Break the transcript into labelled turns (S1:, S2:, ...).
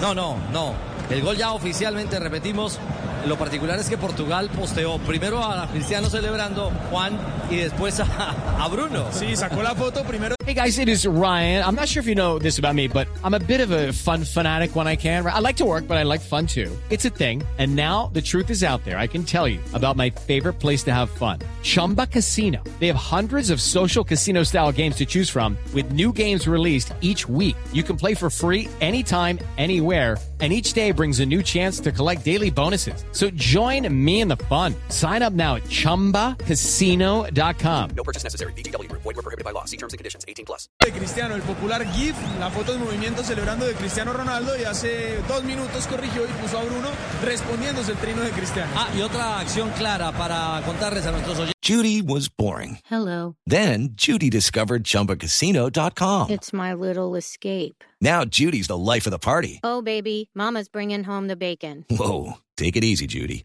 S1: No, no, no. El gol ya oficialmente repetimos. Lo particular es que Portugal posteó primero a Cristiano celebrando Juan y después a, a Bruno.
S2: Sí, sacó la foto primero.
S3: Hey guys, it is Ryan. I'm not sure if you know this about me, but I'm a bit of a fun fanatic when I can. I like to work, but I like fun too. It's a thing. And now the truth is out there. I can tell you about my favorite place to have fun. Chumba Casino. They have hundreds of social casino style games to choose from with new games released each week. You can play for free anytime, anywhere and each day brings a new chance to collect daily bonuses. So join me in the fun. Sign up now at ChumbaCasino.com.
S4: No purchase necessary. VGW. Void were prohibited by law. See terms and conditions. 18 plus.
S2: De Cristiano, el popular GIF, la foto de movimiento celebrando de Cristiano Ronaldo y hace dos minutos corrigió y puso a Bruno respondiéndose el trino de Cristiano.
S1: Ah, y otra acción clara para contarles a nuestros oyentes.
S5: Judy was boring.
S6: Hello.
S5: Then Judy discovered ChumbaCasino.com.
S6: It's my little escape.
S5: Now Judy's the life of the party.
S6: Oh, baby, Mama's bringing home the bacon.
S5: Whoa, take it easy, Judy.